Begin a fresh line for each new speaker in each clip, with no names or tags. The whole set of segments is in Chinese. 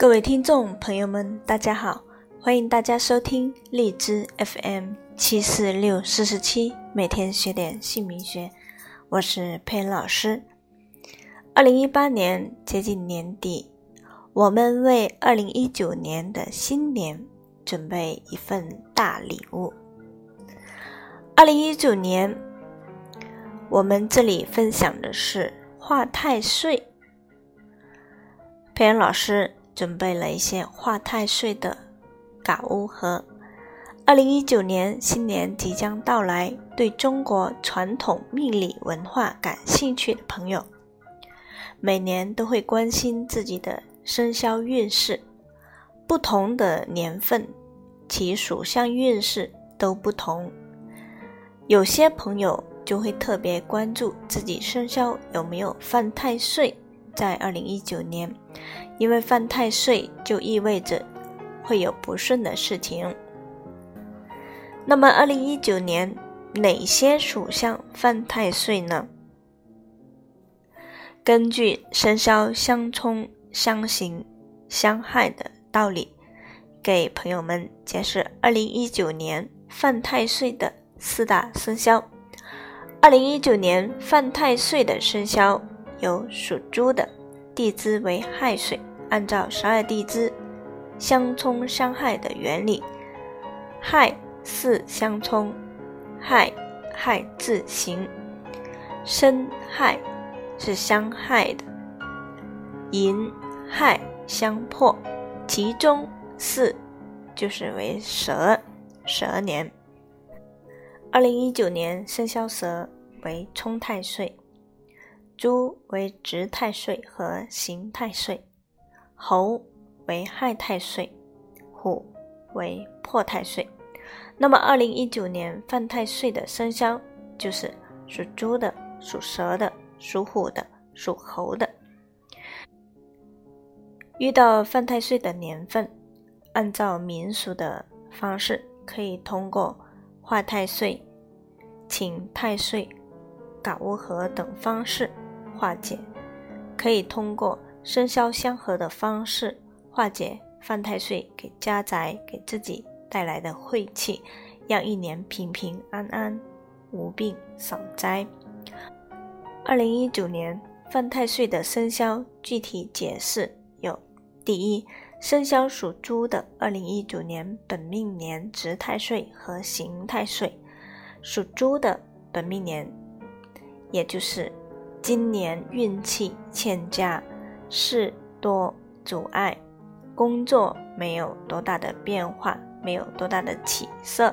各位听众朋友们，大家好，欢迎大家收听荔枝 FM 七四六四十七，每天学点姓名学，我是佩恩老师。二零一八年接近年底，我们为二零一九年的新年准备一份大礼物。二零一九年，我们这里分享的是化太岁。佩恩老师准备了一些化太岁的嘎乌和二零一九年新年即将到来，对中国传统命理文化感兴趣的朋友，每年都会关心自己的生肖运势。不同的年份，其属相运势都不同。有些朋友就会特别关注自己生肖有没有犯太岁。在二零一九年，因为犯太岁就意味着会有不顺的事情。那么，二零一九年哪些属相犯太岁呢？根据生肖相冲、相刑、相害的道理，给朋友们解释二零一九年犯太岁的四大生肖。二零一九年犯太岁的生肖。有属猪的，地支为亥水，按照十二地支相冲相害的原理，亥巳相冲，亥亥自刑，申亥是相害的，寅亥相破，其中巳就是为蛇，蛇年。二零一九年生肖蛇为冲太岁。猪为值太岁和刑太岁，猴为害太岁，虎为破太岁。那么，二零一九年犯太岁的生肖就是属猪的、属蛇的、属虎的、属猴的。遇到犯太岁的年份，按照民俗的方式，可以通过化太岁、请太岁、搞物合等方式。化解可以通过生肖相合的方式化解犯太岁给家宅给自己带来的晦气，让一年平平安安，无病少灾。二零一九年犯太岁的生肖具体解释有：第一，生肖属猪的，二零一九年本命年值太岁和刑太岁，属猪的本命年，也就是。今年运气欠佳，事多阻碍，工作没有多大的变化，没有多大的起色，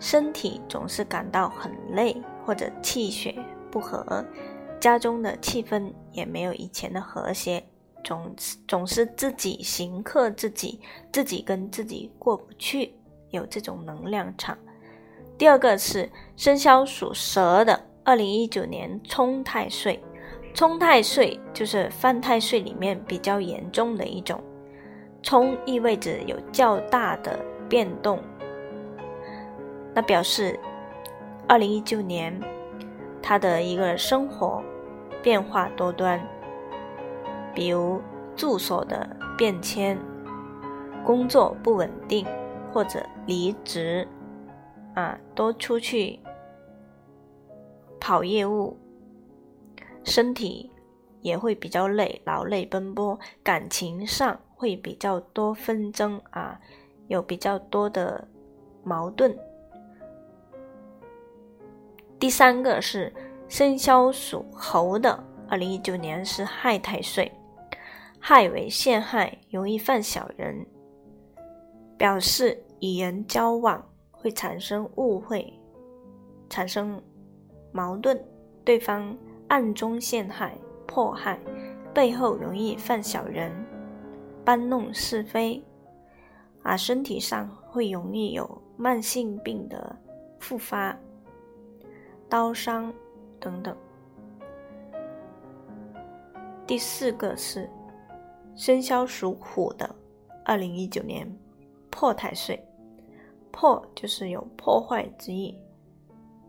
身体总是感到很累或者气血不和，家中的气氛也没有以前的和谐，总总是自己行克自己，自己跟自己过不去，有这种能量场。第二个是生肖属蛇的。二零一九年冲太岁，冲太岁就是犯太岁里面比较严重的一种。冲意味着有较大的变动，那表示二零一九年他的一个生活变化多端，比如住所的变迁、工作不稳定或者离职，啊，多出去。跑业务，身体也会比较累，劳累奔波；感情上会比较多纷争啊，有比较多的矛盾。第三个是生肖属猴的，二零一九年是亥太岁，亥为陷害，容易犯小人，表示与人交往会产生误会，产生。矛盾，对方暗中陷害、迫害，背后容易犯小人，搬弄是非，啊，身体上会容易有慢性病的复发、刀伤等等。第四个是生肖属虎的，二零一九年破太岁，破就是有破坏之意。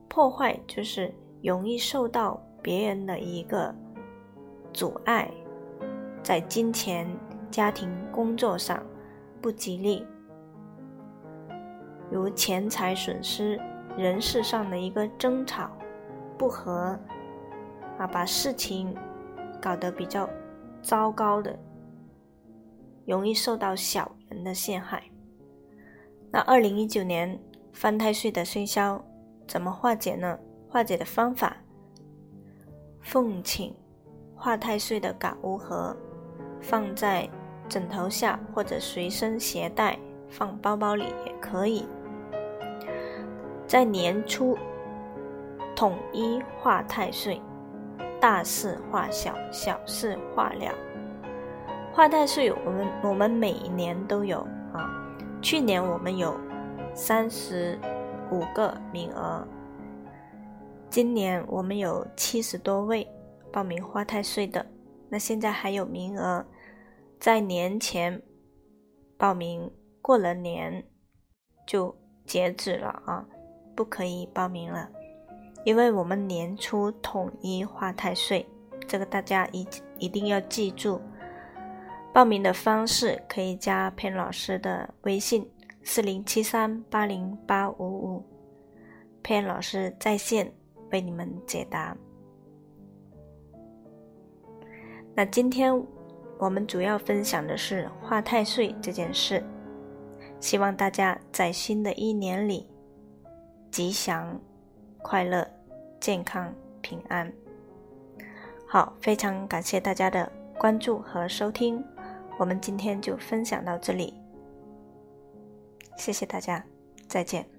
破坏就是容易受到别人的一个阻碍，在金钱、家庭、工作上不吉利，如钱财损失、人事上的一个争吵、不和，啊，把事情搞得比较糟糕的，容易受到小人的陷害。那二零一九年犯太岁的生肖怎么化解呢？化解的方法：奉请化太岁的嘎乌盒，放在枕头下或者随身携带，放包包里也可以。在年初统一化太岁，大事化小，小事化了。化太岁，我们我们每一年都有啊。去年我们有三十五个名额，今年我们有七十多位报名花太岁的，那现在还有名额，在年前报名，过了年就截止了啊，不可以报名了，因为我们年初统一花太岁，这个大家一一定要记住。报名的方式可以加佩老师的微信四零七三八零八五五，佩老师在线为你们解答。那今天我们主要分享的是画太岁这件事，希望大家在新的一年里吉祥、快乐、健康、平安。好，非常感谢大家的关注和收听。我们今天就分享到这里，谢谢大家，再见。